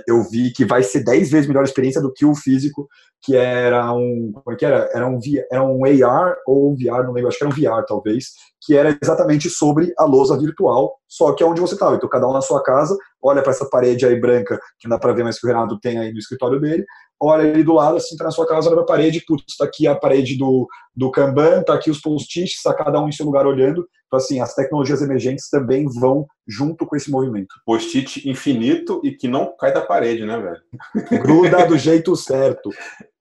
eu vi que vai ser 10 vezes melhor experiência do que o físico, que era um. Como é que era? Era um, era um AR ou um VR, não lembro, acho que era um VR talvez, que era exatamente sobre a lousa virtual, só que é onde você estava. Então, cada um na sua casa, olha para essa parede aí branca, que não dá para ver mais que o Renato tem aí no escritório dele, olha ali do lado, assim, tá na sua casa, olha para a parede, putz, está aqui a parede do, do Kanban, tá aqui os post-its, está cada um em seu lugar olhando. Então, assim, as tecnologias emergentes também vão junto com esse movimento. Post-it infinito e que não cai da parede, né, velho? Gruda do jeito certo.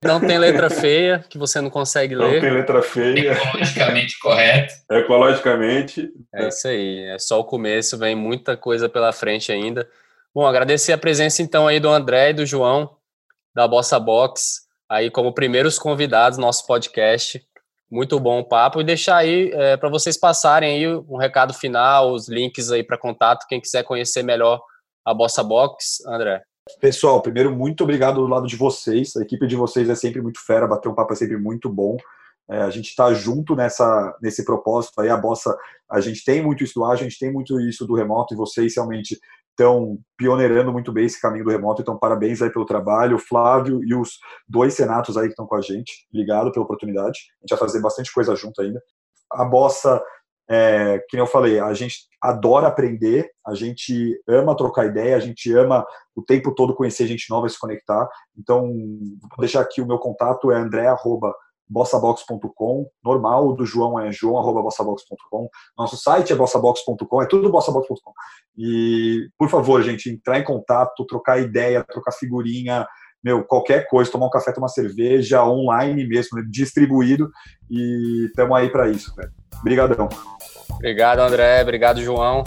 Não tem letra feia, que você não consegue não ler. Não tem letra feia. Ecologicamente correto. Ecologicamente. É isso aí. É só o começo, vem muita coisa pela frente ainda. Bom, agradecer a presença então aí do André e do João, da Bossa Box, aí como primeiros convidados do nosso podcast. Muito bom o papo. E deixar aí é, para vocês passarem aí um recado final, os links aí para contato, quem quiser conhecer melhor a Bossa Box, André? Pessoal, primeiro, muito obrigado do lado de vocês. A equipe de vocês é sempre muito fera, bater um papo é sempre muito bom. É, a gente está junto nessa, nesse propósito aí. A Bossa, a gente tem muito isso do ágil, a gente tem muito isso do remoto, e vocês realmente estão pioneirando muito bem esse caminho do remoto. Então, parabéns aí pelo trabalho. O Flávio e os dois senatos aí que estão com a gente. Obrigado pela oportunidade. A gente vai fazer bastante coisa junto ainda. A Bossa é, que eu falei, a gente adora aprender, a gente ama trocar ideia, a gente ama o tempo todo conhecer gente nova e se conectar. Então, vou deixar aqui o meu contato, é andré.bossabox.com, normal, o do João é joão.bossabox.com, nosso site é bossabox.com, é tudo bossabox.com. E, por favor, gente, entrar em contato, trocar ideia, trocar figurinha, meu, qualquer coisa, tomar um café, tomar cerveja, online mesmo, distribuído, e estamos aí para isso, velho. Obrigadão. Obrigado, André. Obrigado, João.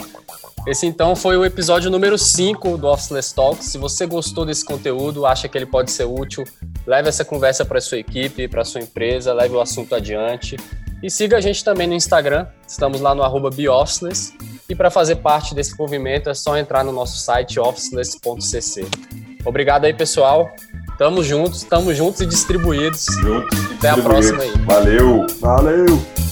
Esse então foi o episódio número 5 do Officeless Talks. Se você gostou desse conteúdo, acha que ele pode ser útil, leve essa conversa para sua equipe, para sua empresa, leve o assunto adiante. E siga a gente também no Instagram, estamos lá no arroba E para fazer parte desse movimento é só entrar no nosso site officeless.cc. Obrigado aí, pessoal. Tamo juntos, tamo juntos e distribuídos. Juntos. Até a próxima aí. Valeu. Valeu.